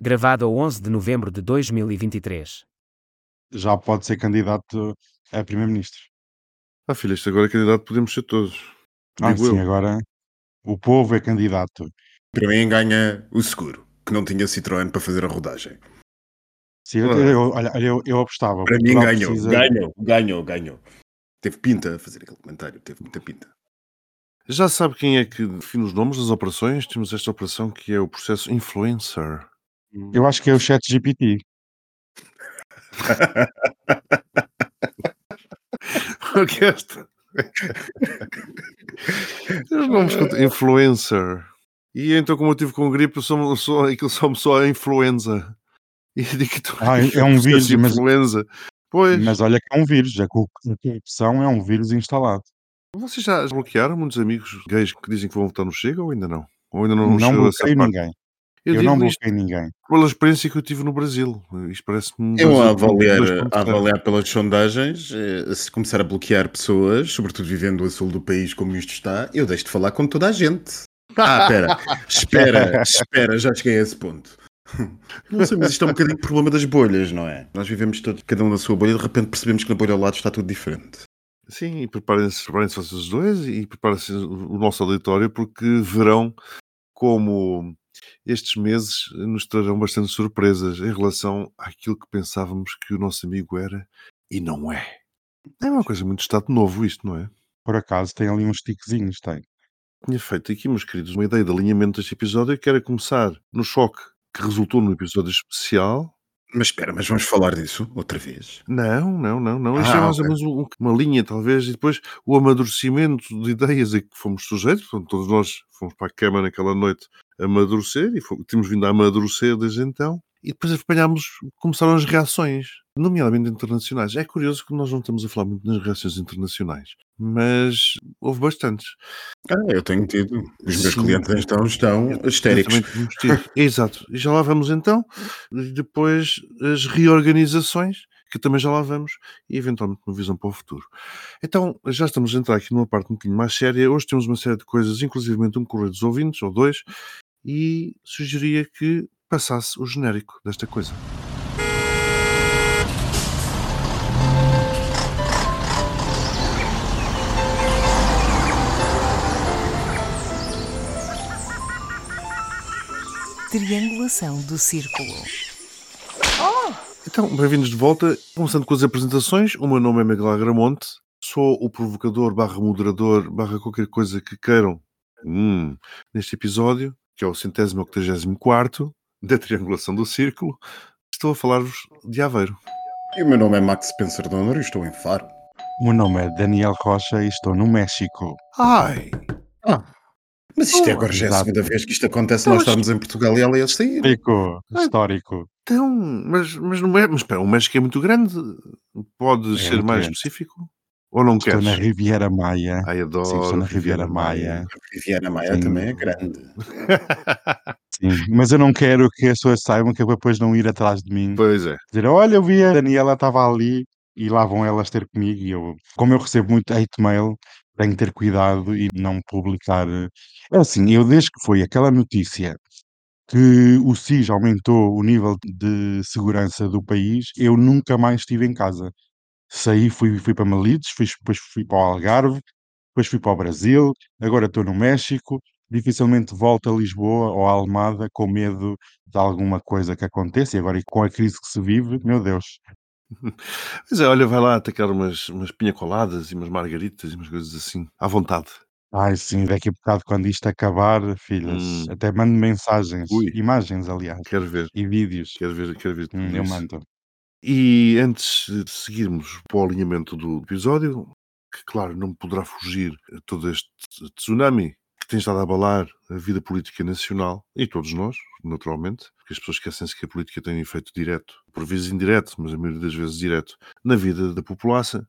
Gravado a 11 de novembro de 2023. Já pode ser candidato a primeiro-ministro. Ah, filha, isto agora é candidato, podemos ser todos. Ah, Digo sim, eu. agora o povo é candidato. Para mim ganha o seguro, que não tinha Citroën para fazer a rodagem. Sim, eu, eu- olha, eu, eu apostava. Para mim ganhou, precisa- ganhou, ganhou, ganhou. Teve pinta a fazer aquele comentário, teve muita pinta. Já sabe quem é que define os nomes das operações? Temos esta operação que é o processo influencer. Eu acho que é o chat GPT. O que é esta? Os nomes influencer. E então, como eu tive com gripe, só, só, aquilo só me só a influenza. E digo que Ah, é um vírus, mas- influenza. Pois, Mas olha que é um vírus, já que o- a corrupção é um vírus instalado. vocês já bloquearam muitos amigos gays que dizem que vão votar no Chega ou ainda não? Ou ainda não, Não, ninguém. Eu, Eu, não isto bloqueio ninguém. pela experiência que eu tive no Brasil. Isto parece-me. um Eu a avaliar, 2.0. a avaliar pelas sondagens, eh, se começar a bloquear pessoas, sobretudo vivendo a sul do país como isto está, eu deixo de falar com toda a gente. Ah, espera, espera, espera, já cheguei a esse ponto. Não sei, mas isto é um bocadinho o problema das bolhas, não é? Nós vivemos todos, cada um na sua bolha, e de repente percebemos que na bolha ao lado está tudo diferente. Sim, e preparem-se preparem vocês dois e preparem-se o nosso auditório porque verão como estes meses nos trarão bastante surpresas em relação àquilo que pensávamos que o nosso amigo era e não é. É uma coisa muito estado novo isto, não é? Por acaso tem ali uns tiquezinhos, tem. Tinha feito aqui, meus queridos, uma ideia de alinhamento deste episódio que era começar no choque que resultou no episódio especial. Mas espera, mas vamos falar disso outra vez. Não, não, não, não. Isto Ah, é mais ou menos um- uma linha, talvez, e depois o amadurecimento de ideias a que fomos sujeitos. Portanto, todos nós fomos para a cama naquela noite amadurecer e fomos, temos vindo a amadurecer desde então. E depois apanhámos, começaram as reações, nomeadamente internacionais. É curioso que nós não estamos a falar muito nas reações internacionais, mas houve bastantes. Ah, eu tenho tido. Os meus Sim. clientes estão histéricos. Exatamente, temos tido. Exato. E já lá vamos então. Depois as reorganizações, que também já lá vamos, e eventualmente uma visão para o futuro. Então, já estamos a entrar aqui numa parte um bocadinho mais séria. Hoje temos uma série de coisas, inclusivamente um correio dos ouvintes, ou dois, e sugeria que passasse o genérico desta coisa. Triangulação do círculo. Então, bem-vindos de volta. Começando com as apresentações, o meu nome é Miguel Agramonte, sou o provocador barra moderador barra qualquer coisa que queiram hum, neste episódio, que é o centésimo octagésimo quarto da triangulação do círculo. Estou a falar-vos de Aveiro. E o meu nome é Max Spencer Donner e estou em Faro. O meu nome é Daniel Rocha e estou no México. Ai! Mas isto é Oh, agora já é a segunda vez que isto acontece, Então, nós estamos em Portugal e ela ia sair. Histórico, Ah. histórico. Então, mas, mas não é. Mas espera, o México é muito grande. Pode É ser mais grande. específico? Ou não Estou queres? na Riviera Maia. Ai, adoro. Sim, estou na Riviera Maia. Riviera Maia Sim. também é grande. Sim, mas eu não quero que as pessoas saibam que depois não ir atrás de mim. pois é. Dizer, olha, eu vi a Daniela estava ali e lá vão elas ter comigo. E eu, como eu recebo muito hate mail, tenho que ter cuidado e não publicar. É assim, eu desde que foi aquela notícia que o SIS aumentou o nível de segurança do país, eu nunca mais estive em casa. Saí, fui, fui para Malides, fui, depois fui para o Algarve, depois fui para o Brasil, agora estou no México. Dificilmente volto a Lisboa ou a Almada com medo de alguma coisa que aconteça. E agora, e com a crise que se vive, meu Deus, Mas é, olha, vai lá atacar umas, umas pinha coladas e umas margaritas e umas coisas assim, à vontade. Ai, sim, daqui a bocado, quando isto acabar, filhas, Hum. até mando mensagens, Ui. imagens, aliás, Quero ver, e vídeos. quero ver, quero ver Hum, eu mando. E antes de seguirmos para o alinhamento do episódio, que claro, não poderá fugir a todo este tsunami que tem estado a abalar a vida política nacional, e todos nós, naturalmente, porque as pessoas esquecem-se que a política tem efeito direto, por vezes indireto, mas a maioria das vezes direto, na vida da população.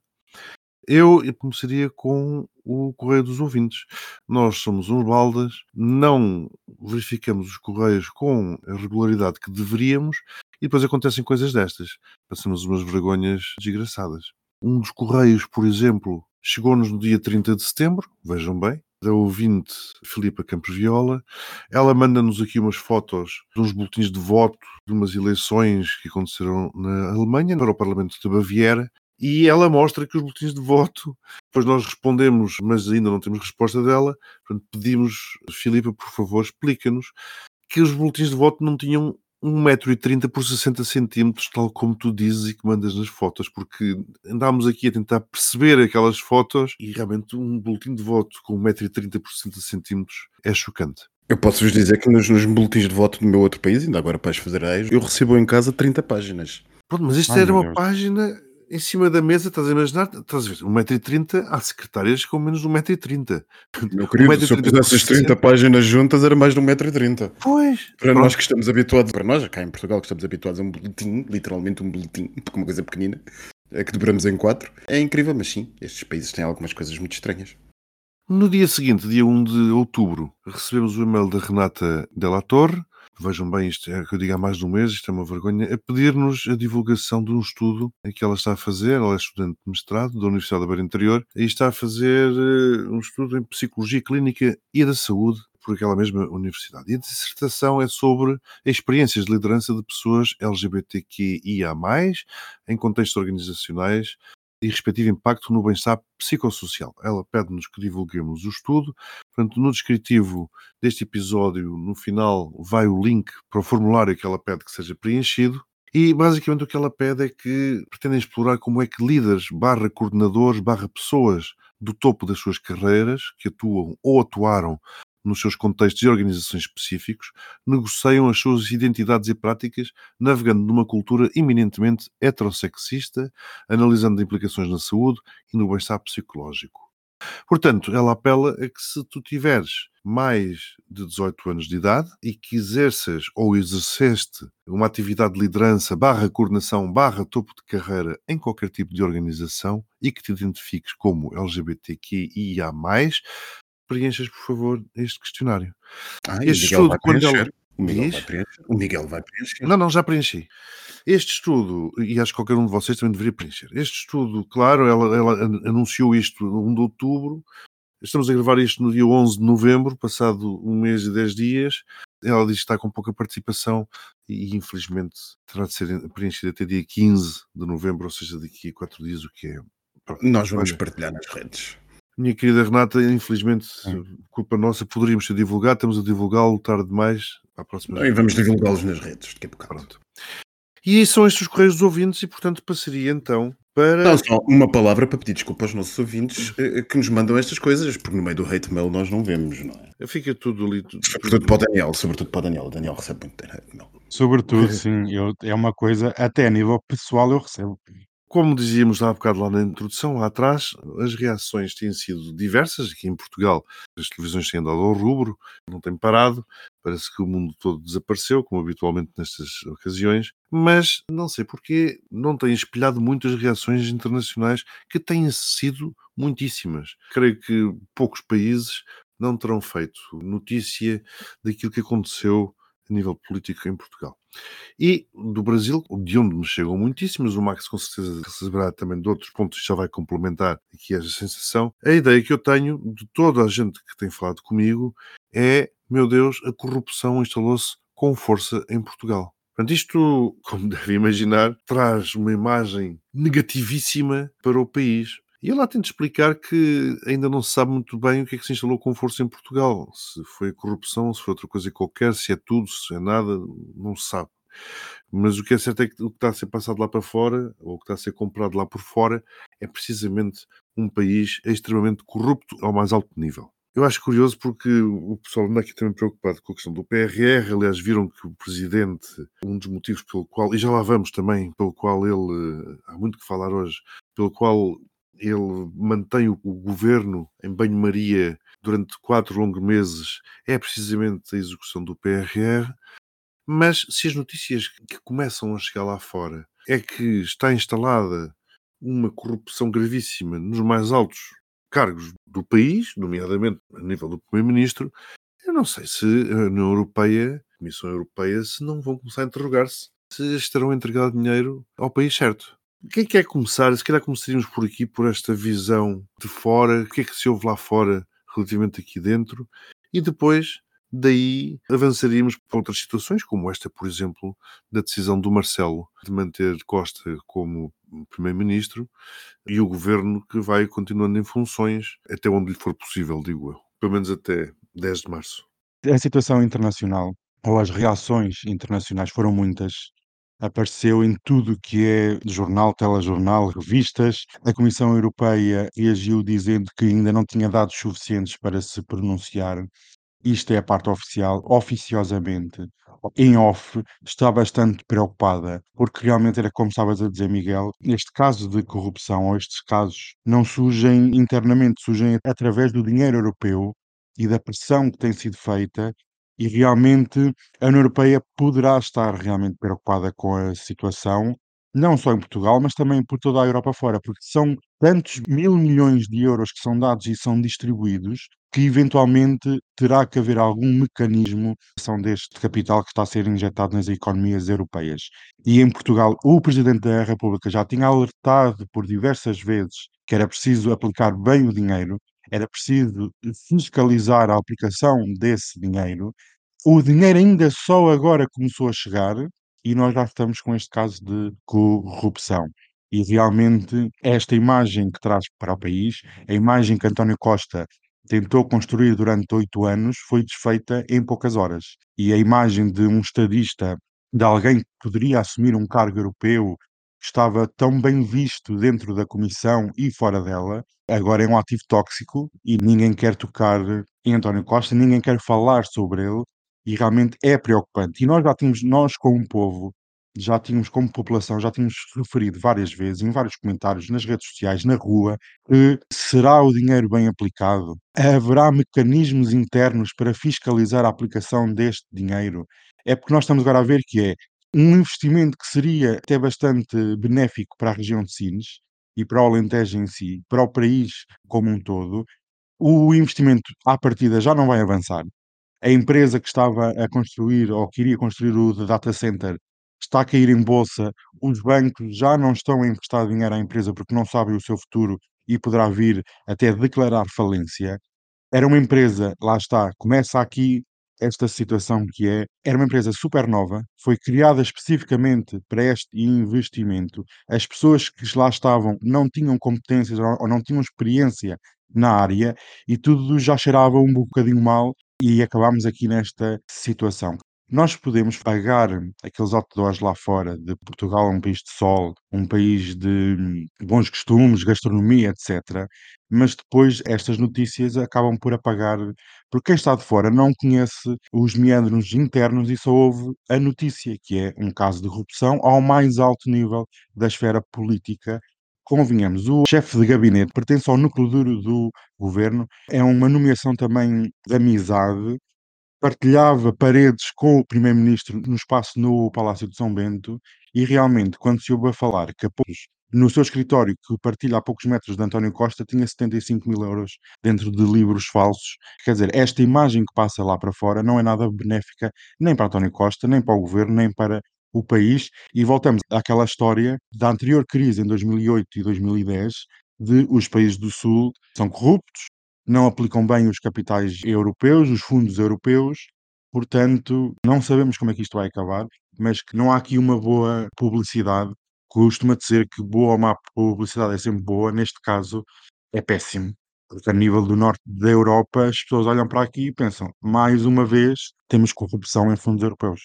Eu começaria com o correio dos ouvintes. Nós somos uns baldas, não verificamos os correios com a regularidade que deveríamos e depois acontecem coisas destas. Passamos umas vergonhas desgraçadas. Um dos correios, por exemplo, chegou-nos no dia 30 de setembro, vejam bem, da ouvinte Filipa Campos Viola. Ela manda-nos aqui umas fotos de uns boletins de voto de umas eleições que aconteceram na Alemanha para o Parlamento de Baviera. E ela mostra que os boletins de voto, depois nós respondemos, mas ainda não temos resposta dela. Portanto, pedimos, Filipa, por favor, explica-nos que os boletins de voto não tinham 1,30m por 60 centímetros, tal como tu dizes e que mandas nas fotos, porque andámos aqui a tentar perceber aquelas fotos e realmente um boletim de voto com 1,30m por 60 centímetros é chocante. Eu posso vos dizer que nos, nos boletins de voto do meu outro país, ainda agora para as federais, eu recebo em casa 30 páginas. Pronto, mas isto Ai, era uma Deus. página em cima da mesa, estás a imaginar? Estás a ver, 1,30m, há secretárias com menos de 1,30m. Meu querido, se eu 1,30m pusesse as 30 páginas juntas, era mais de 1,30m. Pois, Para pronto. nós que estamos habituados, para nós, cá em Portugal, que estamos habituados a um boletim, literalmente um boletim, porque uma coisa pequenina, é que dobramos em quatro, é incrível, mas sim, estes países têm algumas coisas muito estranhas. No dia seguinte, dia 1 de outubro, recebemos o e-mail da Renata Della Torre. Vejam bem, isto é que eu digo há mais de um mês, isto é uma vergonha, a pedir-nos a divulgação de um estudo em que ela está a fazer, ela é estudante de mestrado da Universidade da Beira Interior, e está a fazer eh, um estudo em Psicologia Clínica e da Saúde por aquela mesma universidade. E a dissertação é sobre experiências de liderança de pessoas LGBTQIA+, em contextos organizacionais, e respectivo impacto no bem-estar psicossocial. Ela pede-nos que divulguemos o estudo. Portanto, no descritivo deste episódio, no final, vai o link para o formulário que ela pede que seja preenchido. E basicamente o que ela pede é que pretendem explorar como é que líderes, barra coordenadores, barra pessoas do topo das suas carreiras, que atuam ou atuaram nos seus contextos e organizações específicos, negociam as suas identidades e práticas, navegando numa cultura eminentemente heterossexista, analisando implicações na saúde e no bem-estar psicológico. Portanto, ela apela a que se tu tiveres mais de 18 anos de idade e que exerças ou exerceste uma atividade de liderança, barra coordenação, barra topo de carreira em qualquer tipo de organização e que te identifiques como LGBTQIA+, preenchas, por favor, este questionário. Ah, Este estudo, quando ela- O Miguel vai preencher. O Miguel vai preencher. Não, não, já preenchi. Este estudo, e acho que qualquer um de vocês também deveria preencher. Este estudo, claro, ela, ela an- anunciou isto no 1 de outubro. Estamos a gravar isto no dia 11 de novembro, passado um mês e 10 dias. Ela diz que está com pouca participação e, infelizmente, terá de ser preenchida até dia 15 de novembro, ou seja, daqui a 4 dias, o que é. pronto. Nós vamos Olha, partilhar nas redes. Minha querida Renata, infelizmente, Sim. culpa nossa, poderíamos ter divulgado, estamos a divulgá-lo tarde demais. A próxima E vamos divulgá-los nas redes daqui a bocado. Pronto. E são estes os correios dos ouvintes, e portanto passaria então para. Não, só uma palavra para pedir desculpa aos nossos ouvintes eh, que nos mandam estas coisas, porque no meio do hate mail nós não vemos, não é? Fica tudo ali. tudo- Sobretudo para o Daniel, sobretudo para o Daniel. O Daniel recebe muito hate mail. Sobretudo, sim, eu, é uma coisa, até a nível pessoal eu recebo. Como dizíamos há bocado lá na introdução, lá atrás, as reações têm sido diversas. Aqui em Portugal, as televisões têm dado ao rubro, não têm parado. Parece que o mundo todo desapareceu, como habitualmente nestas ocasiões. Mas não sei porquê, não têm espelhado muitas reações internacionais que têm sido muitíssimas. Creio que poucos países não terão feito notícia daquilo que aconteceu a nível político em Portugal. E do Brasil, de onde me chegam muitíssimos, o Max com certeza receberá também de outros pontos, já vai complementar aqui esta sensação. A ideia que eu tenho de toda a gente que tem falado comigo é, meu Deus, a corrupção instalou-se com força em Portugal. Portanto, isto, como deve imaginar, traz uma imagem negativíssima para o país. E eu lá tento explicar que ainda não se sabe muito bem o que é que se instalou com força em Portugal. Se foi corrupção, se foi outra coisa qualquer, se é tudo, se é nada, não se sabe. Mas o que é certo é que o que está a ser passado lá para fora, ou o que está a ser comprado lá por fora, é precisamente um país extremamente corrupto ao mais alto nível. Eu acho curioso porque o pessoal anda aqui também preocupado com a questão do PRR. Aliás, viram que o presidente, um dos motivos pelo qual, e já lá vamos também, pelo qual ele, há muito que falar hoje, pelo qual ele mantém o, o governo em banho-maria durante quatro longos meses, é precisamente a execução do PRR. Mas se as notícias que começam a chegar lá fora é que está instalada uma corrupção gravíssima nos mais altos cargos do país, nomeadamente a nível do Primeiro-Ministro, eu não sei se a União Europeia, a Comissão Europeia, se não vão começar a interrogar-se se estarão a entregar dinheiro ao país certo. Quem quer começar? Se calhar começaríamos por aqui, por esta visão de fora. O que é que se ouve lá fora relativamente aqui dentro, e depois daí avançaríamos para outras situações, como esta, por exemplo, da decisão do Marcelo de manter Costa como primeiro-ministro e o governo que vai continuando em funções até onde lhe for possível, digo eu, pelo menos até 10 de março. A situação internacional, ou as reações internacionais foram muitas. Apareceu em tudo que é jornal, telejornal, revistas. A Comissão Europeia reagiu dizendo que ainda não tinha dados suficientes para se pronunciar. Isto é a parte oficial. Oficiosamente, em off, está bastante preocupada, porque realmente era como estavas a dizer, Miguel, este caso de corrupção ou estes casos não surgem internamente, surgem através do dinheiro europeu e da pressão que tem sido feita e realmente a União Europeia poderá estar realmente preocupada com a situação, não só em Portugal, mas também por toda a Europa fora, porque são tantos mil milhões de euros que são dados e são distribuídos que eventualmente terá que haver algum mecanismo ação deste capital que está a ser injetado nas economias europeias. E em Portugal, o Presidente da República já tinha alertado por diversas vezes que era preciso aplicar bem o dinheiro, era preciso fiscalizar a aplicação desse dinheiro. O dinheiro ainda só agora começou a chegar e nós já estamos com este caso de corrupção. E realmente esta imagem que traz para o país, a imagem que António Costa tentou construir durante oito anos, foi desfeita em poucas horas. E a imagem de um estadista, de alguém que poderia assumir um cargo europeu, estava tão bem visto dentro da Comissão e fora dela, agora é um ativo tóxico e ninguém quer tocar em António Costa, ninguém quer falar sobre ele e realmente é preocupante. E nós já tínhamos, nós como povo, já tínhamos como população, já tínhamos referido várias vezes, em vários comentários, nas redes sociais, na rua, que será o dinheiro bem aplicado? Haverá mecanismos internos para fiscalizar a aplicação deste dinheiro? É porque nós estamos agora a ver que é um investimento que seria até bastante benéfico para a região de Sines e para o Alentejo em si, para o país como um todo, o investimento à partida já não vai avançar. A empresa que estava a construir ou que iria construir o data center está a cair em bolsa, os bancos já não estão a emprestar dinheiro à empresa porque não sabem o seu futuro e poderá vir até declarar falência. Era uma empresa, lá está, começa aqui esta situação que é, era uma empresa super nova, foi criada especificamente para este investimento. As pessoas que lá estavam não tinham competências ou não tinham experiência na área e tudo já cheirava um bocadinho mal e acabámos aqui nesta situação. Nós podemos pagar aqueles outdoors lá fora de Portugal um país de sol, um país de bons costumes, gastronomia, etc. Mas depois estas notícias acabam por apagar, porque quem está de fora não conhece os meandros internos e só ouve a notícia, que é um caso de corrupção ao mais alto nível da esfera política. Convenhamos, o chefe de gabinete pertence ao núcleo duro do governo, é uma nomeação também de amizade partilhava paredes com o primeiro-ministro no espaço no Palácio de São Bento e realmente quando se ouve a falar que no seu escritório que partilha a poucos metros de António Costa tinha 75 mil euros dentro de livros falsos, quer dizer, esta imagem que passa lá para fora não é nada benéfica nem para António Costa, nem para o governo, nem para o país. E voltamos àquela história da anterior crise em 2008 e 2010 de os países do Sul são corruptos, não aplicam bem os capitais europeus, os fundos europeus, portanto, não sabemos como é que isto vai acabar, mas que não há aqui uma boa publicidade. Costuma dizer que boa ou má publicidade é sempre boa, neste caso é péssimo. Porque a nível do norte da Europa, as pessoas olham para aqui e pensam, mais uma vez, temos corrupção em fundos europeus.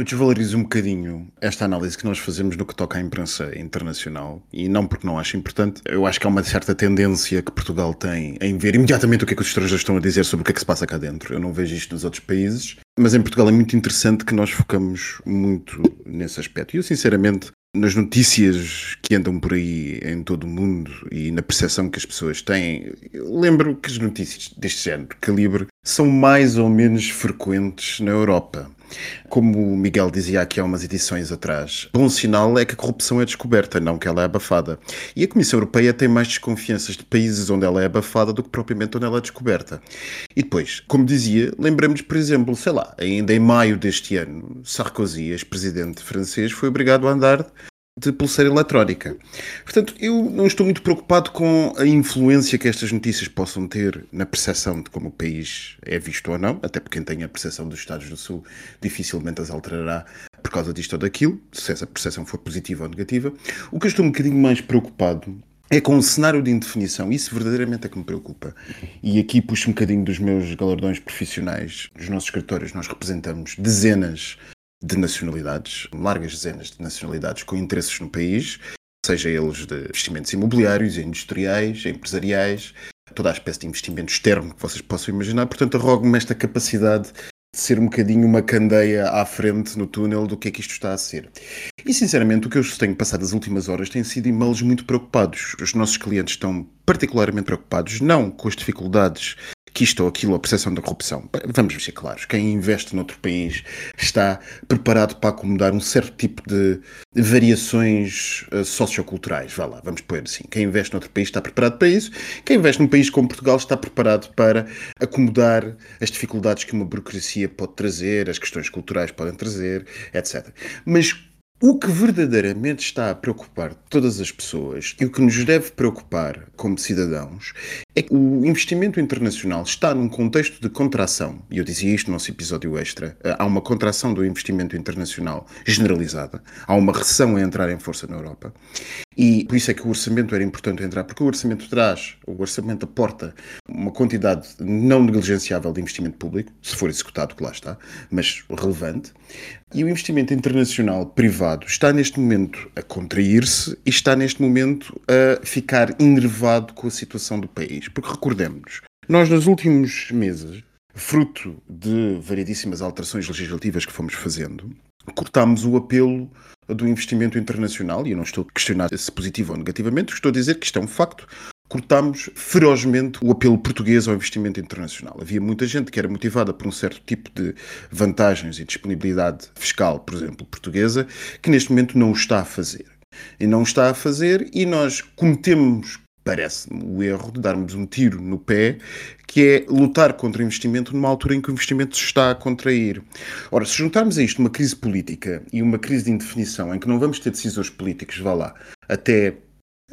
Eu desvalorizo um bocadinho esta análise que nós fazemos no que toca à imprensa internacional e não porque não acho importante. Eu acho que há uma certa tendência que Portugal tem em ver imediatamente o que é que os estrangeiros estão a dizer sobre o que é que se passa cá dentro. Eu não vejo isto nos outros países, mas em Portugal é muito interessante que nós focamos muito nesse aspecto. E eu, sinceramente, nas notícias que andam por aí em todo o mundo e na percepção que as pessoas têm, lembro que as notícias deste género, calibre, são mais ou menos frequentes na Europa. Como o Miguel dizia aqui há umas edições atrás, bom sinal é que a corrupção é descoberta, não que ela é abafada. E a Comissão Europeia tem mais desconfianças de países onde ela é abafada do que propriamente onde ela é descoberta. E depois, como dizia, lembramos, por exemplo, sei lá, ainda em maio deste ano, Sarkozy, ex-presidente francês, foi obrigado a andar de pulseira eletrónica. Portanto, eu não estou muito preocupado com a influência que estas notícias possam ter na percepção de como o país é visto ou não, até porque quem tem a percepção dos Estados do Sul dificilmente as alterará por causa disto ou daquilo, se essa percepção for positiva ou negativa. O que eu estou um bocadinho mais preocupado é com o cenário de indefinição. Isso verdadeiramente é que me preocupa. E aqui puxo um bocadinho dos meus galardões profissionais. Nos nossos escritórios nós representamos dezenas de nacionalidades, largas dezenas de nacionalidades com interesses no país, seja eles de investimentos imobiliários, industriais, empresariais, toda a espécie de investimento externo que vocês possam imaginar. Portanto, arrogo-me esta capacidade de ser um bocadinho uma candeia à frente no túnel do que é que isto está a ser. E sinceramente, o que eu tenho passado as últimas horas tem sido e-mails muito preocupados. Os nossos clientes estão particularmente preocupados, não com as dificuldades isto ou aquilo, a percepção da corrupção. Vamos ser claros, quem investe noutro país está preparado para acomodar um certo tipo de variações uh, socioculturais. Vá lá, vamos pôr assim. Quem investe noutro país está preparado para isso. Quem investe num país como Portugal está preparado para acomodar as dificuldades que uma burocracia pode trazer, as questões culturais podem trazer, etc. Mas o que verdadeiramente está a preocupar todas as pessoas e o que nos deve preocupar como cidadãos é que o investimento internacional está num contexto de contração, e eu dizia isto no nosso episódio extra, eh, há uma contração do investimento internacional generalizada, há uma recessão a entrar em força na Europa, e por isso é que o orçamento era importante entrar, porque o orçamento traz, o orçamento aporta uma quantidade não negligenciável de investimento público, se for executado, que lá está, mas relevante. E o investimento internacional privado está neste momento a contrair-se e está neste momento a ficar enervado com a situação do país. Porque recordemos, nós nos últimos meses, fruto de variedíssimas alterações legislativas que fomos fazendo, cortámos o apelo do investimento internacional, e eu não estou a questionar se positivo ou negativamente, estou a dizer que isto é um facto. Cortámos ferozmente o apelo português ao investimento internacional. Havia muita gente que era motivada por um certo tipo de vantagens e disponibilidade fiscal, por exemplo, portuguesa, que neste momento não o está a fazer. E não o está a fazer, e nós cometemos parece-me, o erro de darmos um tiro no pé, que é lutar contra o investimento numa altura em que o investimento se está a contrair. Ora, se juntarmos a isto uma crise política e uma crise de indefinição, em que não vamos ter decisores políticos, vá lá, até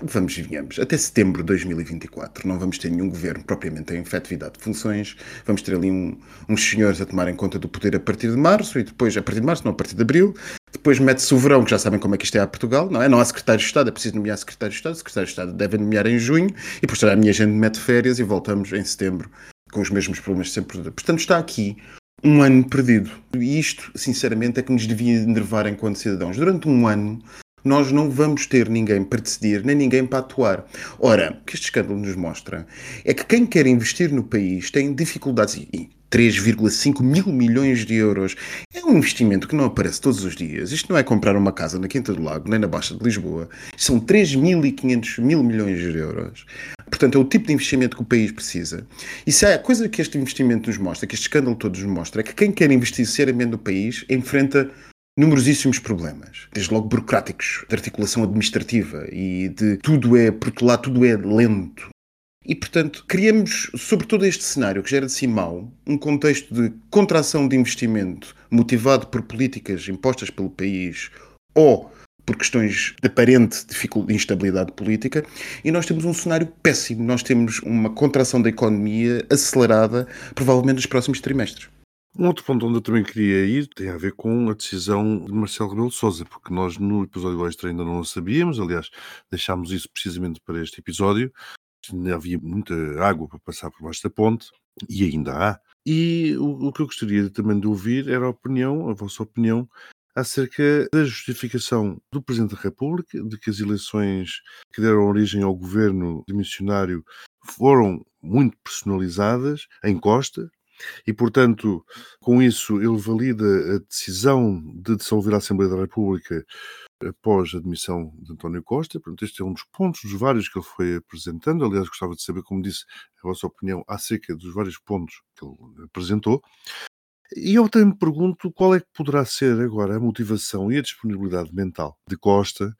Vamos e venhamos. Até setembro de 2024 não vamos ter nenhum governo propriamente em efetividade de funções. Vamos ter ali um, uns senhores a tomarem conta do poder a partir de março e depois, a partir de março, não a partir de abril. Depois mete-se o verão, que já sabem como é que isto é a Portugal, não é? Não há secretário de Estado, é preciso nomear secretário de Estado. Secretário de Estado deve nomear em junho e depois a minha gente mete férias e voltamos em setembro com os mesmos problemas de sempre. Portanto, está aqui um ano perdido. E isto, sinceramente, é que nos devia enervar enquanto cidadãos. Durante um ano, nós não vamos ter ninguém para decidir, nem ninguém para atuar. Ora, o que este escândalo nos mostra é que quem quer investir no país tem dificuldades e 3,5 mil milhões de euros. É um investimento que não aparece todos os dias. Isto não é comprar uma casa na Quinta do Lago, nem na Baixa de Lisboa. São 3.500 mil milhões de euros. Portanto, é o tipo de investimento que o país precisa. E se a coisa que este investimento nos mostra, que este escândalo todo nos mostra, é que quem quer investir seriamente no país enfrenta numerosíssimos problemas, desde logo burocráticos, de articulação administrativa e de tudo é, lá tudo é lento. E, portanto, criamos, sobre todo este cenário que gera de si mal, um contexto de contração de investimento motivado por políticas impostas pelo país ou por questões de aparente dificuldade, instabilidade política, e nós temos um cenário péssimo. Nós temos uma contração da economia acelerada, provavelmente nos próximos trimestres. Um outro ponto onde eu também queria ir tem a ver com a decisão de Marcelo Rebelo de Sousa, porque nós no episódio extra ainda não sabíamos, aliás, deixámos isso precisamente para este episódio, ainda havia muita água para passar por baixo da ponte, e ainda há. E o, o que eu gostaria também de ouvir era a opinião, a vossa opinião, acerca da justificação do Presidente da República de que as eleições que deram origem ao governo missionário foram muito personalizadas em Costa, e, portanto, com isso, ele valida a decisão de dissolver a Assembleia da República após a admissão de António Costa. Portanto, este é um dos pontos dos vários que ele foi apresentando. Aliás, gostava de saber, como disse, a vossa opinião acerca dos vários pontos que ele apresentou. E eu também me pergunto qual é que poderá ser agora a motivação e a disponibilidade mental de Costa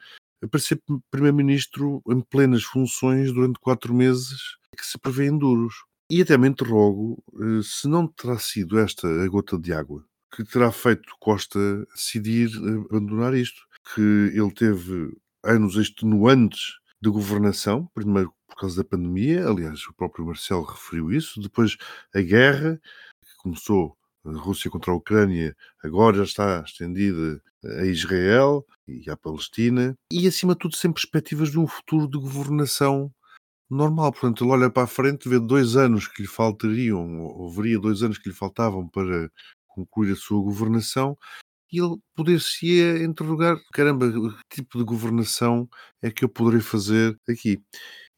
para ser Primeiro-Ministro em plenas funções durante quatro meses que se prevêem duros. E até me interrogo eh, se não terá sido esta a gota de água que terá feito Costa decidir eh, abandonar isto. que ele teve anos extenuantes de governação, primeiro por causa da pandemia, aliás, o próprio Marcelo referiu isso, depois a guerra, que começou a Rússia contra a Ucrânia, agora já está estendida a Israel e à Palestina, e acima de tudo sem perspectivas de um futuro de governação normal. Portanto, ele olha para a frente, vê dois anos que lhe faltariam, ou haveria dois anos que lhe faltavam para concluir a sua governação, e ele poder-se-ia interrogar: caramba, que tipo de governação é que eu poderei fazer aqui?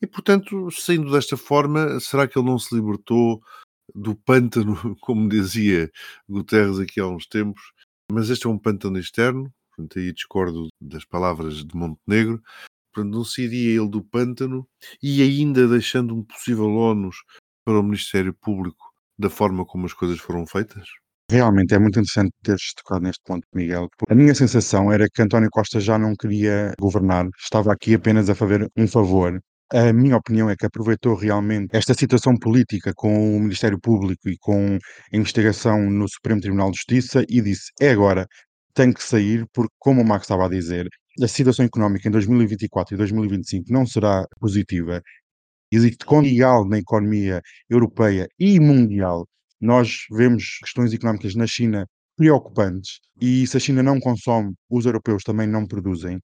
E, portanto, saindo desta forma, será que ele não se libertou do pântano, como dizia Guterres aqui há uns tempos? Mas este é um pântano externo, portanto, aí discordo das palavras de Montenegro. Portanto, não se iria ele do pântano e ainda deixando um possível ónus para o Ministério Público da forma como as coisas foram feitas? Realmente é muito interessante teres tocado neste ponto, Miguel. A minha sensação era que António Costa já não queria governar, estava aqui apenas a fazer um favor. A minha opinião é que aproveitou realmente esta situação política com o Ministério Público e com a investigação no Supremo Tribunal de Justiça e disse: é agora, tem que sair, porque, como o Max estava a dizer, a situação económica em 2024 e 2025 não será positiva. Existe condial na economia europeia e mundial nós vemos questões económicas na China preocupantes e se a China não consome, os europeus também não produzem.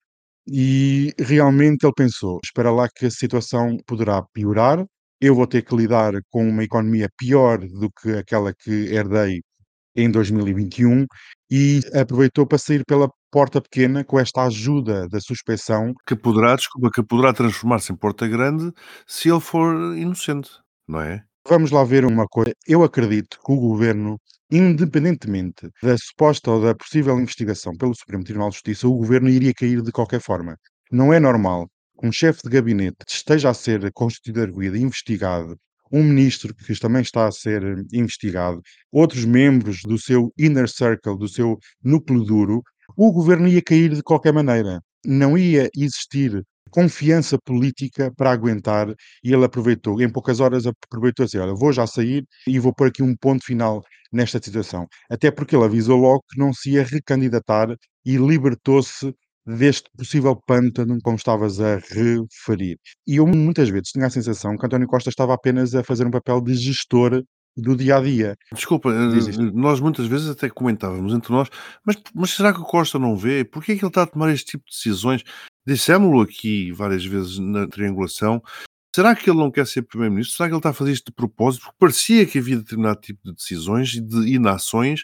E realmente ele pensou: espera lá que a situação poderá piorar, eu vou ter que lidar com uma economia pior do que aquela que herdei em 2021 e aproveitou para sair pela porta pequena com esta ajuda da suspeição. Que poderá, desculpa, que poderá transformar-se em porta grande se ele for inocente, não é? Vamos lá ver uma coisa. Eu acredito que o governo, independentemente da suposta ou da possível investigação pelo Supremo Tribunal de Justiça, o governo iria cair de qualquer forma. Não é normal que um chefe de gabinete esteja a ser constituído arguído e investigado, um ministro que também está a ser investigado, outros membros do seu inner circle, do seu núcleo duro, o governo ia cair de qualquer maneira. Não ia existir confiança política para aguentar e ele aproveitou, em poucas horas aproveitou assim, olha, vou já sair e vou pôr aqui um ponto final nesta situação. Até porque ele avisou logo que não se ia recandidatar e libertou-se deste possível pântano, como estavas a referir. E eu muitas vezes tinha a sensação que António Costa estava apenas a fazer um papel de gestor do dia a dia. Desculpa, nós muitas vezes até comentávamos entre nós, mas, mas será que o Costa não vê? Porquê é que ele está a tomar este tipo de decisões? Dissemos-lo aqui várias vezes na triangulação. Será que ele não quer ser Primeiro-Ministro? Será que ele está a fazer isto de propósito? Porque parecia que havia determinado tipo de decisões e de inações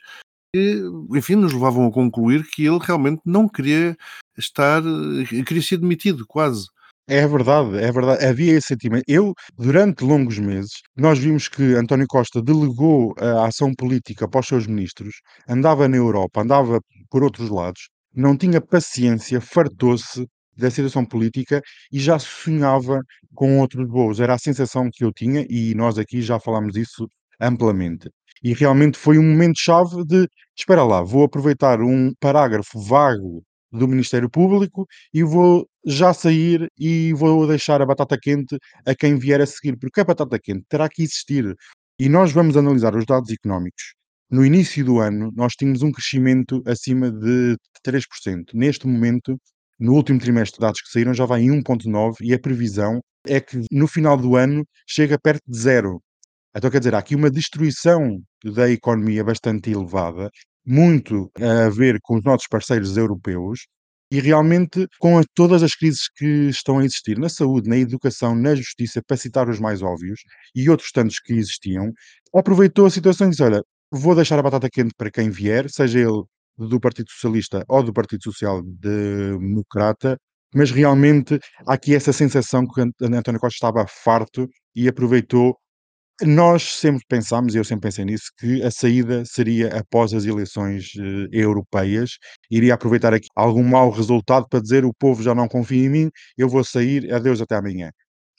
que, enfim, nos levavam a concluir que ele realmente não queria estar, eh, queria ser demitido, quase. É verdade, é verdade. Havia esse sentimento. Eu, durante longos meses, nós vimos que António Costa delegou a ação política para os seus ministros, andava na Europa, andava por outros lados, não tinha paciência, fartou-se da situação política e já sonhava com outros voos. Era a sensação que eu tinha e nós aqui já falámos disso amplamente. E realmente foi um momento-chave de espera lá, vou aproveitar um parágrafo vago do Ministério Público e vou já sair e vou deixar a batata quente a quem vier a seguir, porque a batata quente terá que existir. E nós vamos analisar os dados económicos. No início do ano, nós tínhamos um crescimento acima de 3%. Neste momento, no último trimestre, dados que saíram já vai em 1,9% e a previsão é que no final do ano chega perto de zero. Então, quer dizer, há aqui uma destruição da economia bastante elevada, muito a ver com os nossos parceiros europeus e realmente com a, todas as crises que estão a existir na saúde, na educação, na justiça, para citar os mais óbvios, e outros tantos que existiam, aproveitou a situação e disse: Olha, vou deixar a batata quente para quem vier, seja ele do Partido Socialista ou do Partido Social Democrata, mas realmente há aqui essa sensação que António Costa estava farto e aproveitou. Nós sempre pensámos, e eu sempre pensei nisso, que a saída seria após as eleições eh, europeias. Iria aproveitar aqui algum mau resultado para dizer o povo já não confia em mim, eu vou sair, adeus até amanhã.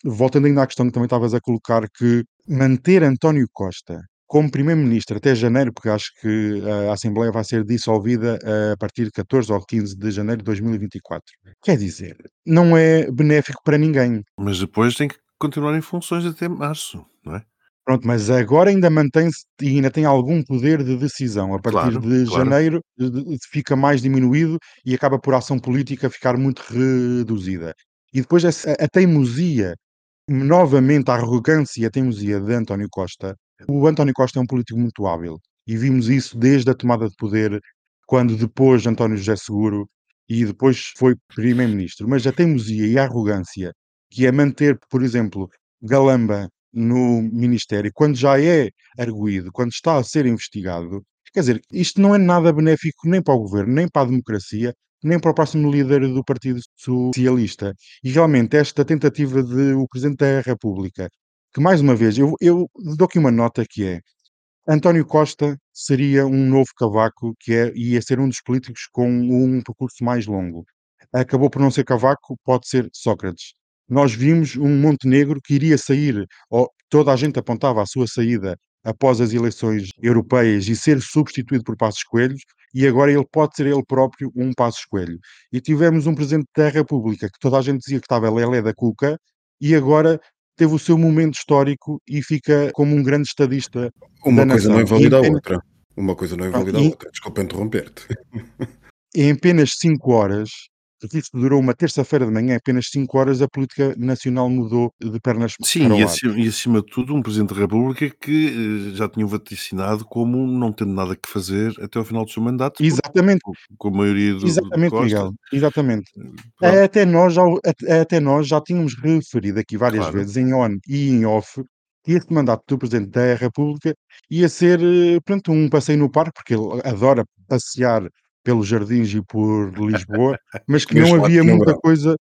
Voltando ainda à questão que também estavas a colocar, que manter António Costa como primeiro-ministro até janeiro, porque acho que a Assembleia vai ser dissolvida a partir de 14 ou 15 de janeiro de 2024. Quer dizer, não é benéfico para ninguém. Mas depois tem que continuar em funções até março, não é? Pronto, mas agora ainda mantém-se e ainda tem algum poder de decisão. A partir Claro, de claro. janeiro de- de- fica mais diminuído e acaba por ação política ficar muito reduzida. E depois essa- a teimosia, novamente a arrogância e a teimosia de António Costa. O António Costa é um político muito hábil e vimos isso desde a tomada de poder, quando depois António José Seguro e depois foi primeiro-ministro. Mas a teimosia e a arrogância, que é manter, por exemplo, Galamba no Ministério, quando já é arguído, quando está a ser investigado, quer dizer, isto não é nada benéfico nem para o governo, nem para a democracia, nem para o próximo líder do Partido Socialista. E realmente esta tentativa de o Presidente da República, que mais uma vez, eu, eu dou aqui uma nota que é, António Costa seria um novo Cavaco, que é, ia ser um dos políticos com um percurso mais longo. Acabou por não ser Cavaco, pode ser Sócrates. Nós vimos um Montenegro que iria sair, ou toda a gente apontava a sua saída após as eleições europeias e ser substituído por Passos Coelhos, e agora ele pode ser ele próprio um Passos Coelho. E tivemos um Presidente da República que toda a gente dizia que estava lelé da cuca, e agora teve o seu momento histórico e fica como um grande estadista Uma coisa nação. não invalida E a outra. Uma coisa não invalida e- a outra. Desculpa interromper-te. em apenas 5 horas, isto durou uma terça-feira de manhã, apenas 5 horas a política nacional mudou de pernas Sim, para o e ar. acima, e acima de tudo, um Presidente da República que eh, já tinham vaticinado como não tendo nada que fazer até ao final do seu mandato, Exatamente, com com a maioria do, do exatamente, Costa. Miguel, exatamente. Pronto, Até nós, já, até nós já tínhamos referido aqui várias Claro. vezes, em on e em off, que este mandato do Presidente da República ia ser, eh, pronto, um passeio no parque, porque ele adora passear pelos jardins e por Lisboa, mas que não havia muita coisa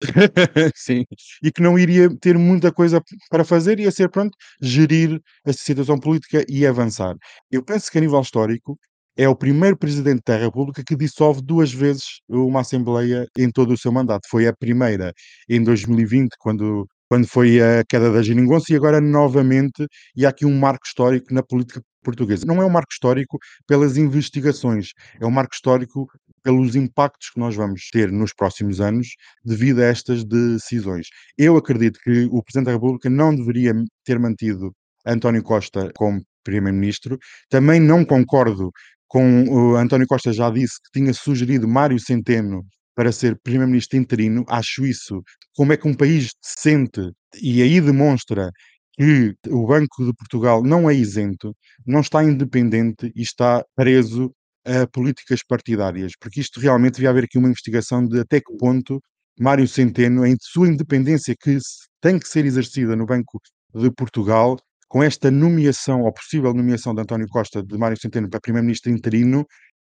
Sim, e que não iria ter muita coisa para fazer, ia ser, pronto, gerir a situação política e avançar. Eu penso que a nível histórico é o primeiro presidente da República que dissolve duas vezes uma Assembleia em todo o seu mandato. Foi a primeira em 2020, quando, quando foi a queda da Geringonça, e agora novamente, e há aqui um marco histórico na política portuguesa. Não é um marco histórico pelas investigações, é um marco histórico pelos impactos que nós vamos ter nos próximos anos devido a estas decisões. Eu acredito que o Presidente da República não deveria ter mantido António Costa como Primeiro-Ministro. Também não concordo com o António Costa já disse que tinha sugerido Mário Centeno para ser Primeiro-Ministro interino. Acho isso. Como é que um país sente e aí demonstra que o Banco de Portugal não é isento, não está independente e está preso a políticas partidárias, porque isto realmente devia haver aqui uma investigação de até que ponto Mário Centeno, em sua independência que tem que ser exercida no Banco de Portugal, com esta nomeação, ou possível nomeação de António Costa de Mário Centeno para Primeiro-Ministro interino,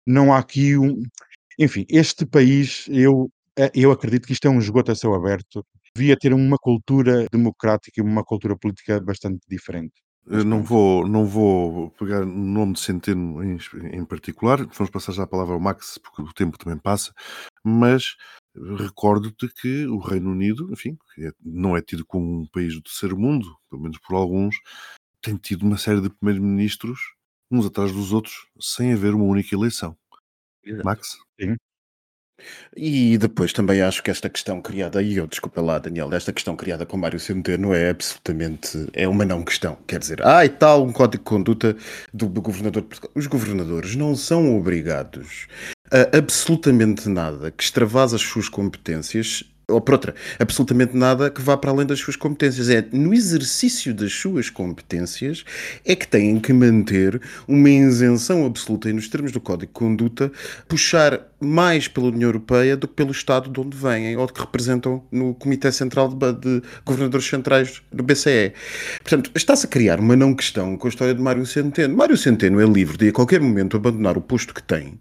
não há aqui um. Enfim, este país, eu, eh, eu acredito que isto é um esgoto a céu aberto, devia ter uma cultura democrática e uma cultura política bastante diferente. Eu Mas não pronto. vou, não vou pegar no nome de Centeno em, em particular, vamos passar já a palavra ao Max, porque o tempo também passa, mas recordo-te que o Reino Unido, enfim, é- não é tido como um país do terceiro mundo, pelo menos por alguns, tem tido uma série de primeiros-ministros, uns atrás dos outros, sem haver uma única eleição. Max? E depois também acho que esta questão criada, e eu desculpa lá, Daniel, esta questão criada com Mário Centeno é absolutamente, é uma não questão. Quer dizer, ah, e tal, um código de conduta do, do governador de Portugal. Os governadores não são obrigados a absolutamente nada que extravase as suas competências, ou por outra, absolutamente nada que vá para além das suas competências. É no exercício das suas competências é que têm que manter uma isenção absoluta e nos termos do Código de Conduta puxar mais pela União Europeia do que pelo Estado de onde vêm ou que representam no Comitê Central de, de Governadores Centrais do BCE. Portanto, está-se a criar uma não questão com a história de Mário Centeno. Mário Centeno é livre de a qualquer momento abandonar o posto que tem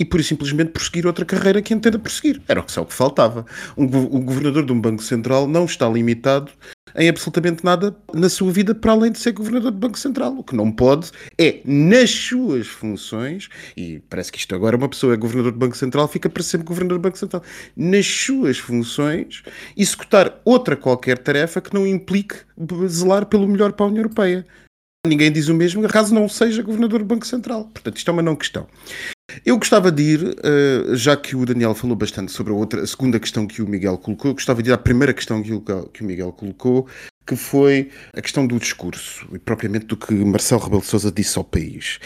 e e simplesmente prosseguir outra carreira que entenda prosseguir. Era só o que faltava. Um, o governador de um banco central não está limitado em absolutamente nada na sua vida para além de ser governador do Banco Central. O que não pode é, nas suas funções, e parece que isto agora uma pessoa é governador do Banco Central, fica para sempre governador do Banco Central, nas suas funções, executar outra qualquer tarefa que não implique zelar pelo melhor para a União Europeia. Ninguém diz o mesmo, caso não seja governador do Banco Central. Portanto, isto é uma não questão. Eu gostava de ir, uh, já que o Daniel falou bastante sobre a, outra, a segunda questão que o Miguel colocou, eu gostava de ir à primeira questão que o, que o Miguel colocou, que foi a questão do discurso, e propriamente do que Marcelo Rebelo de Sousa disse ao país.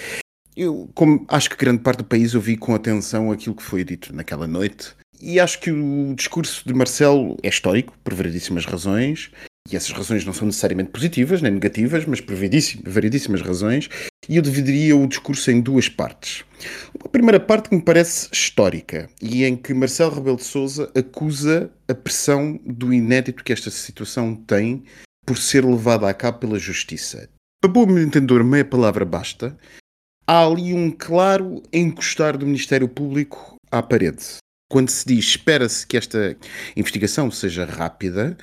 Eu, como acho que grande parte do país ouvi com atenção aquilo que foi dito naquela noite, e acho que o discurso de Marcelo é histórico, por variedíssimas razões, e essas razões não são necessariamente positivas nem negativas, mas por variedíssimas razões, e eu dividiria o discurso em duas partes. Uma primeira parte que me parece histórica e em que Marcelo Rebelo de Sousa acusa a pressão do inédito que esta situação tem por ser levada a cabo pela justiça. Para bom entendedor, meia palavra basta. Há ali um claro encostar do Ministério Público à parede. Quando se diz espera-se que esta investigação seja rápida,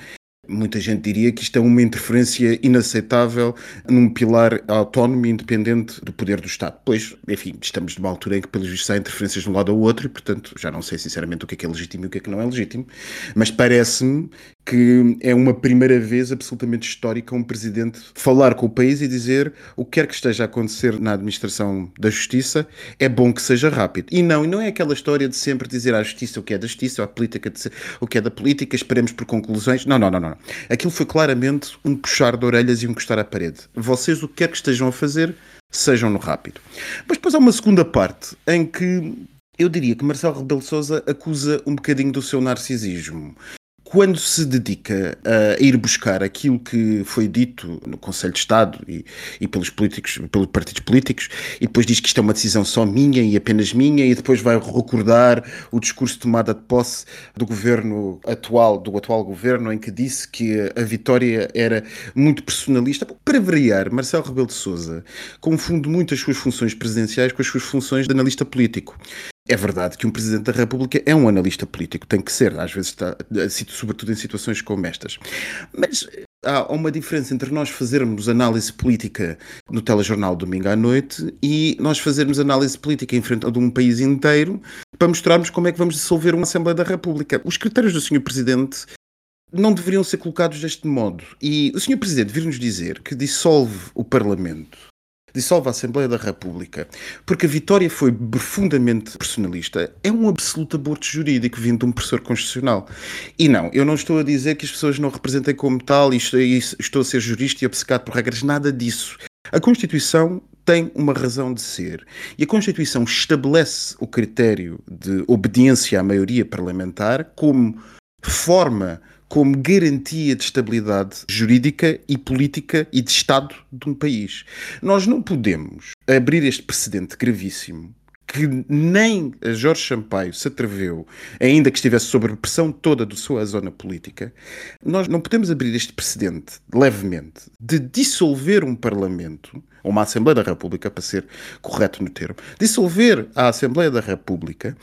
Muita gente diria que isto é uma interferência inaceitável num pilar autónomo e independente do poder do Estado. Pois, enfim, estamos numa altura em que, pelos vistos, há interferências de um lado ao outro e, portanto, já não sei sinceramente o que é que é legítimo e o que é que não é legítimo, mas parece-me que é uma primeira vez absolutamente histórica um presidente falar com o país e dizer o que quer que esteja a acontecer na administração da justiça é bom que seja rápido. E não, e não é aquela história de sempre dizer à justiça o que é da justiça, à política o que é da política, esperemos por conclusões. Não, não, não, não. Aquilo foi claramente um puxar de orelhas e um encostar à parede. Vocês o que quer que estejam a fazer, sejam no rápido. Mas depois há uma segunda parte em que eu diria que Marcelo Rebelo de Sousa acusa um bocadinho do seu narcisismo quando se dedica a ir buscar aquilo que foi dito no Conselho de Estado e, e, pelos políticos, pelos partidos políticos, e depois diz que isto é uma decisão só minha e apenas minha, e depois vai recordar o discurso de tomada de posse do governo atual, do atual governo, em que disse que a vitória era muito personalista. Para variar, Marcelo Rebelo de Sousa confunde muito as suas funções presidenciais com as suas funções de analista político. É verdade que um Presidente da República é um analista político, tem que ser, às vezes está, sobretudo em situações como estas. Mas há uma diferença entre nós fazermos análise política no telejornal domingo à noite e nós fazermos análise política em frente a um país inteiro para mostrarmos como é que vamos dissolver uma Assembleia da República. Os critérios do Sr. Presidente não deveriam ser colocados deste modo. E o Sr. Presidente vir-nos dizer que dissolve o Parlamento dissolve a Assembleia da República, porque a vitória foi profundamente personalista, é um absoluto aborto jurídico vindo de um professor constitucional. E não, eu não estou a dizer que as pessoas não representem como tal e estou a ser jurista e obcecado por regras, nada disso. A Constituição tem uma razão de ser. E a Constituição estabelece o critério de obediência à maioria parlamentar como forma como garantia de estabilidade jurídica e política e de Estado de um país. Nós não podemos abrir este precedente gravíssimo que nem Jorge Sampaio se atreveu, ainda que estivesse sob a pressão toda da sua zona política, nós não podemos abrir este precedente, levemente, de dissolver um Parlamento, ou uma Assembleia da República, para ser correto no termo, dissolver a Assembleia da República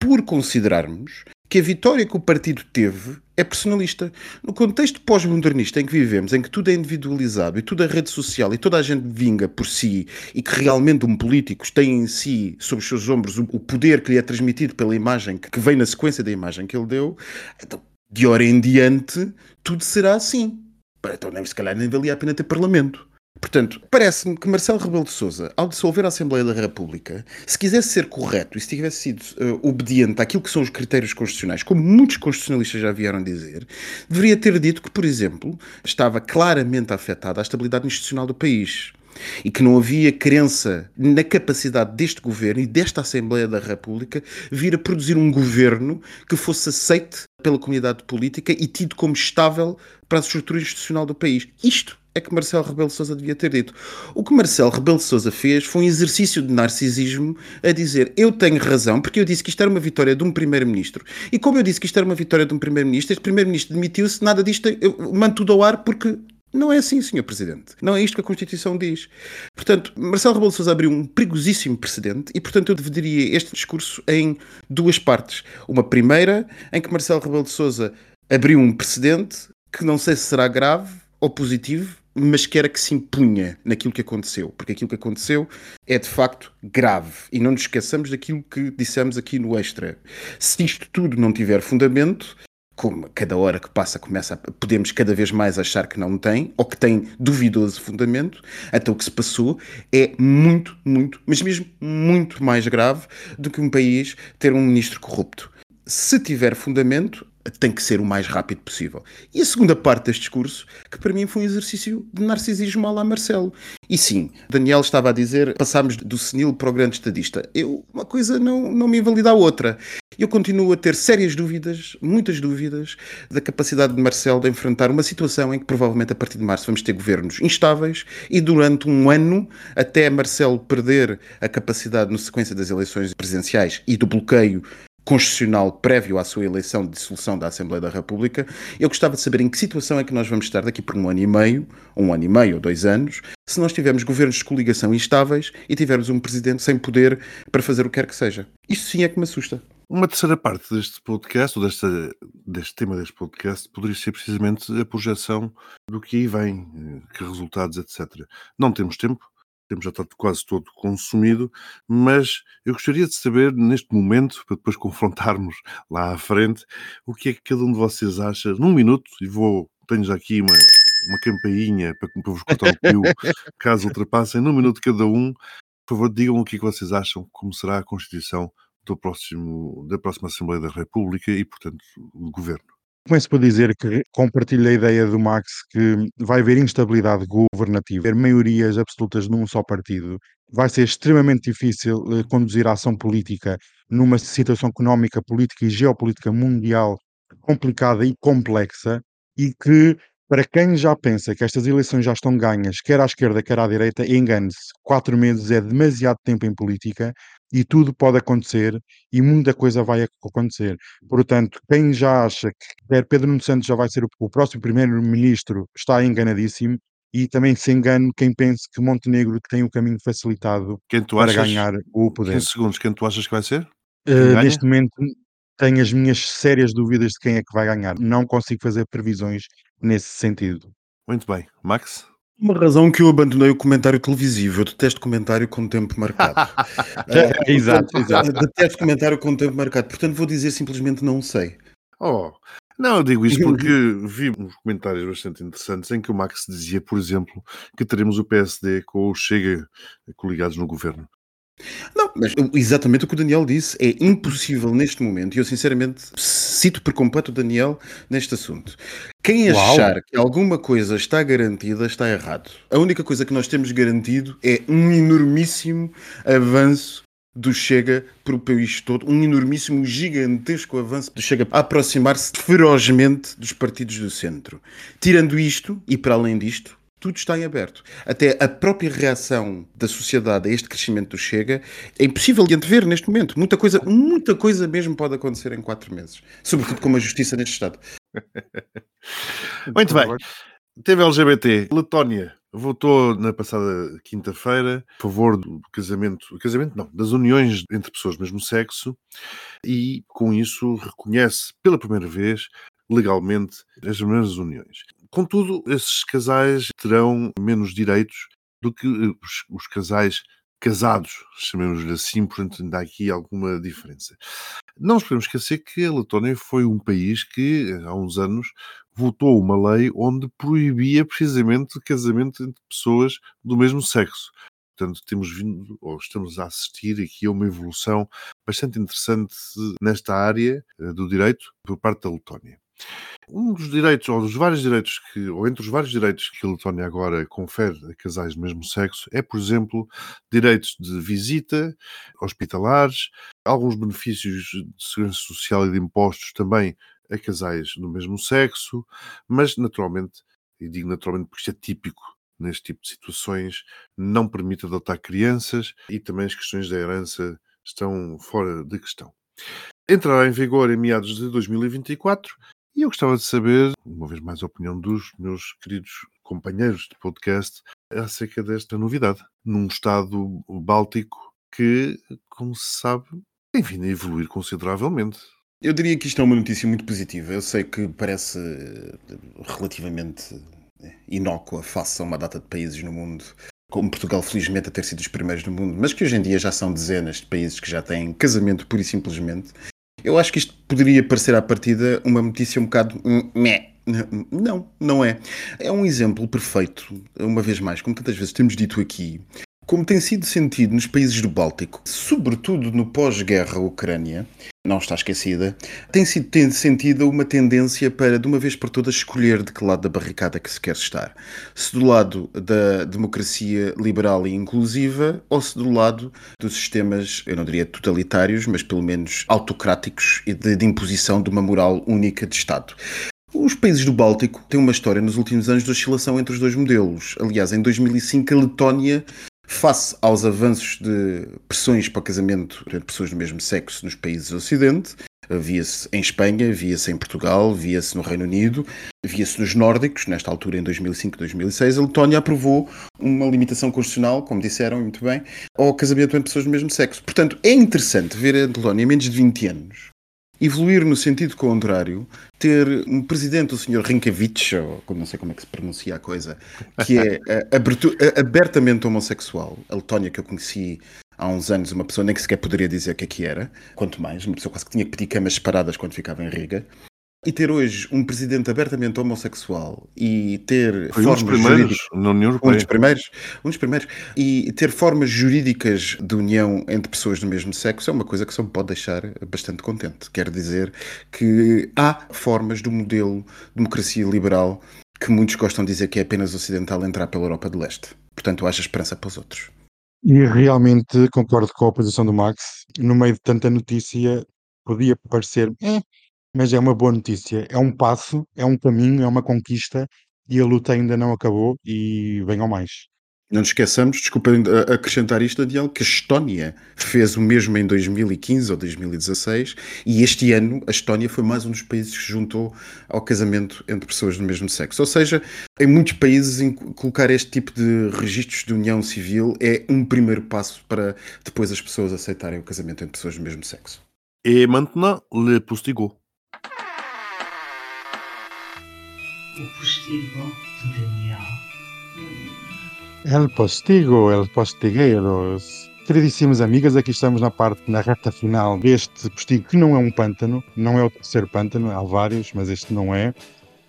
por considerarmos que a vitória que o partido teve é personalista. No contexto pós-modernista em que vivemos, em que tudo é individualizado e tudo é rede social e toda a gente vinga por si e que realmente um político tem em si, sobre os seus ombros, o poder que lhe é transmitido pela imagem que vem na sequência da imagem que ele deu, então, de hora em diante, tudo será assim. Então, se calhar, nem valia a pena ter parlamento. Portanto, parece-me que Marcelo Rebelo de Sousa, ao dissolver a Assembleia da República, se quisesse ser correto e se tivesse sido uh, obediente àquilo que são os critérios constitucionais, como muitos constitucionalistas já vieram dizer, deveria ter dito que, por exemplo, estava claramente afetada a estabilidade institucional do país e que não havia crença na capacidade deste governo e desta Assembleia da República vir a produzir um governo que fosse aceite pela comunidade política e tido como estável para a estrutura institucional do país. Isto é que Marcelo Rebelo de Sousa devia ter dito. O que Marcelo Rebelo de Sousa fez foi um exercício de narcisismo a dizer eu tenho razão porque eu disse que isto era uma vitória de um primeiro-ministro e como eu disse que isto era uma vitória de um primeiro-ministro, este primeiro-ministro demitiu-se, nada disto, eu mando tudo ao ar porque não é assim, Sr. Presidente. Não é isto que a Constituição diz. Portanto, Marcelo Rebelo de Sousa abriu um perigosíssimo precedente e, portanto, eu dividiria este discurso em duas partes. Uma primeira, em que Marcelo Rebelo de Sousa abriu um precedente que não sei se será grave ou positivo, mas que era que se impunha naquilo que aconteceu, porque aquilo que aconteceu é de facto grave e não nos esqueçamos daquilo que dissemos aqui no extra. Se isto tudo não tiver fundamento, como cada hora que passa começa a, podemos cada vez mais achar que não tem, ou que tem duvidoso fundamento, então o que se passou é muito, muito, mas mesmo muito mais grave do que um país ter um ministro corrupto. Se tiver fundamento, tem que ser o mais rápido possível. E a segunda parte deste discurso, que para mim foi um exercício de narcisismo à Marcelo. E sim, Daniel estava a dizer, passámos do senil para o grande estadista. Eu, uma coisa não, não me invalida a outra. Eu continuo a ter sérias dúvidas, muitas dúvidas, da capacidade de Marcelo de enfrentar uma situação em que provavelmente a partir de março vamos ter governos instáveis e durante um ano, até Marcelo perder a capacidade, na sequência das eleições presidenciais e do bloqueio constitucional prévio à sua eleição de dissolução da Assembleia da República, eu gostava de saber em que situação é que nós vamos estar daqui por um ano e meio, um ano e meio, ou dois anos, se nós tivermos governos de coligação instáveis e tivermos um presidente sem poder para fazer o que quer que seja. Isso sim é que me assusta. Uma terceira parte deste podcast, ou deste, deste tema deste podcast, poderia ser precisamente a projeção do que aí vem, eh, que resultados, etc. Não temos tempo, temos já está quase todo consumido, mas eu gostaria de saber, neste momento, para depois confrontarmos lá à frente, o que é que cada um de vocês acha, num minuto, e vou, tenho já aqui uma, uma campainha para, para vos contar o pio, caso ultrapassem, num minuto cada um, por favor, digam o que é que vocês acham, como será a constituição do próximo, da próxima Assembleia da República e, portanto, do Governo. Começo por dizer que compartilho a ideia do Max que vai haver instabilidade governativa, haver maiorias absolutas num só partido. Vai ser extremamente difícil eh, conduzir a ação política numa situação económica, política e geopolítica mundial complicada e complexa e que, para quem já pensa que estas eleições já estão ganhas, quer à esquerda, quer à direita, engane-se. Quatro meses é demasiado tempo em política e tudo pode acontecer e muita coisa vai acontecer. Portanto, quem já acha que Pedro Nuno Santos já vai ser o, o próximo primeiro-ministro está enganadíssimo e também se engane quem pense que Montenegro tem o caminho facilitado Quem tu para ganhar o poder. 15 segundos, quem tu achas que vai ser? Ganha? neste momento tenho as minhas sérias dúvidas de quem é que vai ganhar. Não consigo fazer previsões nesse sentido. Muito bem. Max? Uma razão que eu abandonei o comentário televisivo. Eu detesto comentário com tempo marcado. Eh, Exato, portanto, exato. Detesto comentário com tempo marcado. Portanto, vou dizer simplesmente não sei. Oh, não, eu digo isto porque vi uns comentários bastante interessantes em que o Max dizia, por exemplo, que teremos o PSD com o Chega coligados no governo. Não, mas exatamente o que o Daniel disse. É impossível neste momento, e eu sinceramente cito por completo o Daniel neste assunto. Quem Uau. achar que alguma coisa está garantida está errado. A única coisa que nós temos garantido é um enormíssimo avanço do Chega para o país todo, um enormíssimo, gigantesco avanço do Chega a aproximar-se ferozmente dos partidos do centro. Tirando isto, e para além disto, tudo está em aberto. Até a própria reação da sociedade a este crescimento do Chega é impossível de antever neste momento. Muita coisa, muita coisa mesmo pode acontecer em quatro meses. Sobretudo com a justiça neste Estado. Muito bem. Teve LGBT. Letónia votou na passada quinta-feira a favor do casamento, casamento não, das uniões entre pessoas do mesmo sexo e com isso reconhece pela primeira vez legalmente as mesmas uniões. Contudo, esses casais terão menos direitos do que eh, os, os casais casados, chamemos-lhe assim, portanto ainda há aqui alguma diferença. Não nos podemos esquecer que a Letónia foi um país que, há uns anos, votou uma lei onde proibia precisamente o casamento entre pessoas do mesmo sexo. Portanto, temos vindo, ou estamos a assistir aqui a uma evolução bastante interessante nesta área eh, do direito por parte da Letónia. Um dos direitos, ou dos vários direitos que, ou entre os vários direitos que a Letónia agora confere a casais do mesmo sexo, é, por exemplo, direitos de visita, hospitalares, alguns benefícios de segurança social e de impostos também a casais do mesmo sexo, mas naturalmente, e digo naturalmente porque isto é típico neste tipo de situações, não permite adotar crianças e também as questões da herança estão fora de questão. Entrará em vigor em meados de 2024 e eu gostava de saber, uma vez mais, a opinião dos meus queridos companheiros de podcast acerca desta novidade, num Estado báltico que, como se sabe, tem vindo a evoluir consideravelmente. Eu diria que isto é uma notícia muito positiva. Eu sei que parece eh, relativamente eh, inócua face a uma data de países no mundo, como Portugal, felizmente, a ter sido os primeiros do mundo, mas que hoje em dia já são dezenas de países que já têm casamento pura e simplesmente. Eu acho que isto poderia parecer à partida uma notícia um bocado hum, meh. Não, não é. É um exemplo perfeito, uma vez mais, como tantas vezes temos dito aqui, como tem sido sentido nos países do Báltico, sobretudo no pós-guerra Ucrânia, não está esquecida, tem sido sentida uma tendência para, de uma vez por todas, escolher de que lado da barricada que se quer estar. Se do lado da democracia liberal e inclusiva ou se do lado dos sistemas, eu não diria totalitários, mas pelo menos autocráticos e de, de imposição de uma moral única de Estado. Os países do Báltico têm uma história nos últimos anos de oscilação entre os dois modelos. Aliás, em 2005 a Letónia face aos avanços de pressões para casamento entre pessoas do mesmo sexo nos países do Ocidente, via-se em Espanha, via-se em Portugal, via-se no Reino Unido, via-se nos nórdicos, nesta altura em 2005, 2006, a Letónia aprovou uma limitação constitucional, como disseram muito bem, ao casamento entre pessoas do mesmo sexo. Portanto, é interessante ver a Letónia, menos de 20 anos, evoluir no sentido contrário, ter um presidente, o Sr. Rinkovich, ou não sei como é que se pronuncia a coisa, que é abertamente homossexual. A Letónia que eu conheci há uns anos, uma pessoa nem que sequer poderia dizer o que é que era, quanto mais, uma pessoa quase que tinha que pedir camas separadas quando ficava em Riga. E ter hoje um presidente abertamente homossexual e ter Foi formas um dos primeiros na União Europeia. Um dos primeiros, um dos primeiros. E ter formas jurídicas de união entre pessoas do mesmo sexo é uma coisa que só me pode deixar bastante contente. Quer dizer que há formas do modelo democracia liberal que muitos gostam de dizer que é apenas ocidental entrar pela Europa de Leste. Portanto, haja esperança para os outros. E realmente concordo com a posição do Max. No meio de tanta notícia, podia parecer, eh, mas é uma boa notícia. É um passo, é um caminho, é uma conquista e a luta ainda não acabou e venham mais. Não nos esqueçamos, desculpa acrescentar isto, Daniel, que a Estónia fez o mesmo em 2015 ou 2016 e este ano a Estónia foi mais um dos países que se juntou ao casamento entre pessoas do mesmo sexo. Ou seja, em muitos países colocar este tipo de registros de união civil é um primeiro passo para depois as pessoas aceitarem o casamento entre pessoas do mesmo sexo. Et maintenant, le postigo. O postigo do Daniel. El Postigo, El Postigueiros. Queridíssimas amigas, aqui estamos na parte, na reta final deste postigo, que não é um pântano, não é o terceiro pântano, há vários, mas este não é.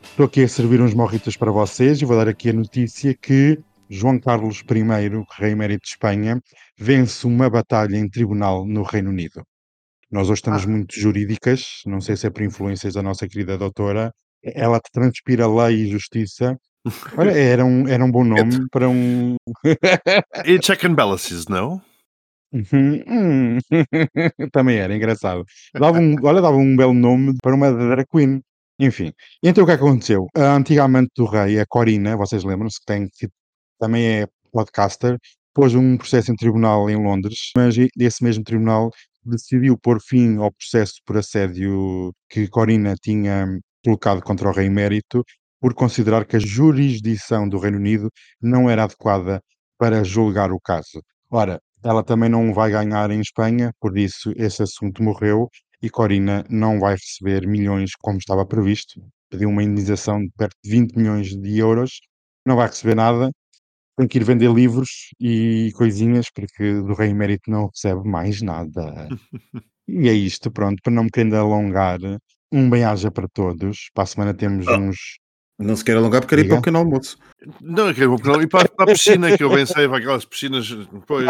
Estou aqui a servir uns morritos para vocês e vou dar aqui a notícia que João Carlos I, rei emérito de Espanha, vence uma batalha em tribunal no Reino Unido. Nós hoje estamos ah. muito jurídicas, não sei se é por influências da nossa querida doutora, ela transpira lei e justiça Olha, era um, era um bom nome para um. e check and balances, não? Uhum, hum. Também era engraçado. Dava um, olha, dava um belo nome para uma drag queen. Enfim, então o que é aconteceu? A antiga amante do rei, a Corina, vocês lembram-se que, tem, que também é podcaster, pôs um processo em tribunal em Londres, mas esse mesmo tribunal decidiu pôr fim ao processo por assédio que Corina tinha colocado contra o rei emérito por considerar que a jurisdição do Reino Unido não era adequada para julgar o caso. Ora, ela também não vai ganhar em Espanha, por isso esse assunto morreu e Corina não vai receber milhões como estava previsto. Pediu uma indenização de perto de 20 milhões de euros, não vai receber nada, tem que ir vender livros e coisinhas, porque do Rei Emérito não recebe mais nada. e é isto, pronto, para não me querer alongar, um bem-aja para todos. Para a semana temos oh. uns não se quer alongar porque quer ir para o pequeno almoço. Não, eu quero ir para, para a piscina, que eu bem sei, para aquelas piscinas depois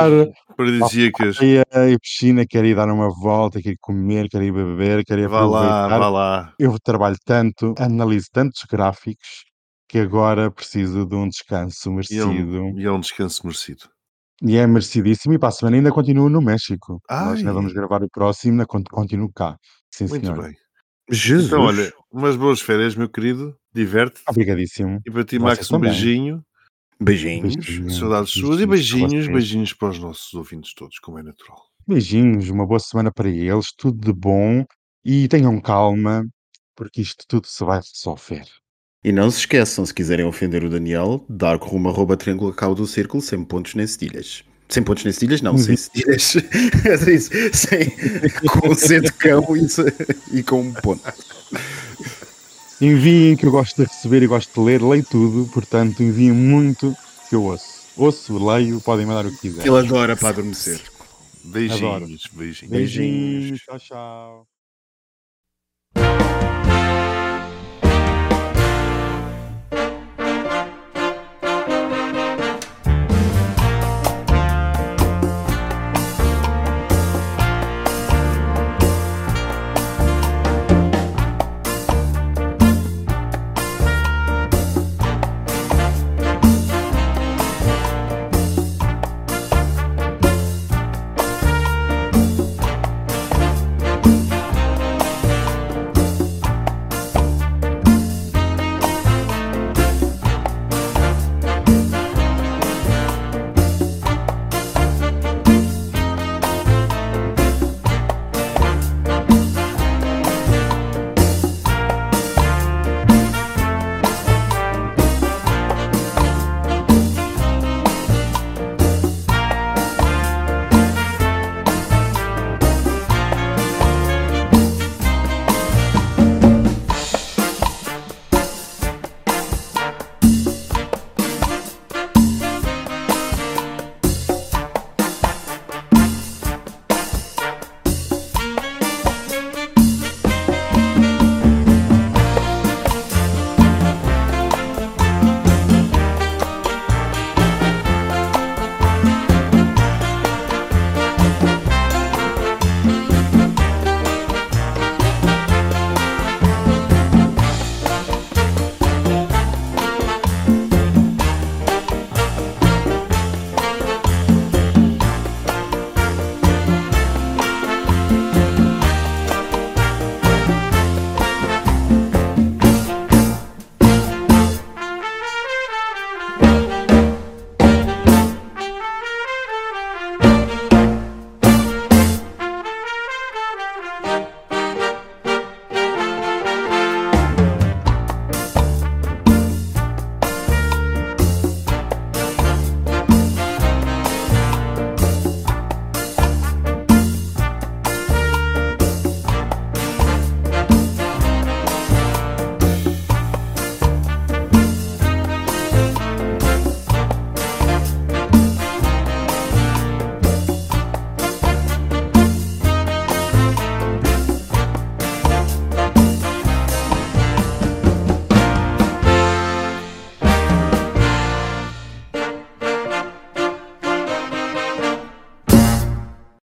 paradisíacas. E a piscina, quero ir dar uma volta, quero ir comer, quero ir beber, quero ir Vá lá, vá lá. Eu trabalho tanto, analiso tantos gráficos, que agora preciso de um descanso merecido. E é um, e é um descanso merecido. E é merecidíssimo. E para a semana ainda continuo no México. Ai. Nós ainda vamos gravar o próximo, ainda continuo cá. Sim, Muito senhor. bem. Jesus. Então, olha, umas boas férias, meu querido. Diverte. Obrigadíssimo. E para ti, Max, um beijinho. Beijinhos. Beijinho. Saudades suas e beijinhos, beijinhos para os nossos ouvintes todos, como é natural. Beijinhos, uma boa semana para eles, tudo de bom e tenham calma, porque isto tudo se vai resolver. E não se esqueçam, se quiserem ofender o Daniel, dar rumo arroba triângulo cabo do círculo, sem pontos nem cedilhas. Sem pontos nem cedilhas, não, sem cedilhas. sem, com C de cão e, e com um ponto. Enviem, que eu gosto de receber e gosto de ler, leio tudo, portanto enviem muito que eu ouço. Ouço, leio, podem mandar o que quiser. Ele adora para adormecer. Beijinhos, beijinhos. Beijinhos, tchau, tchau.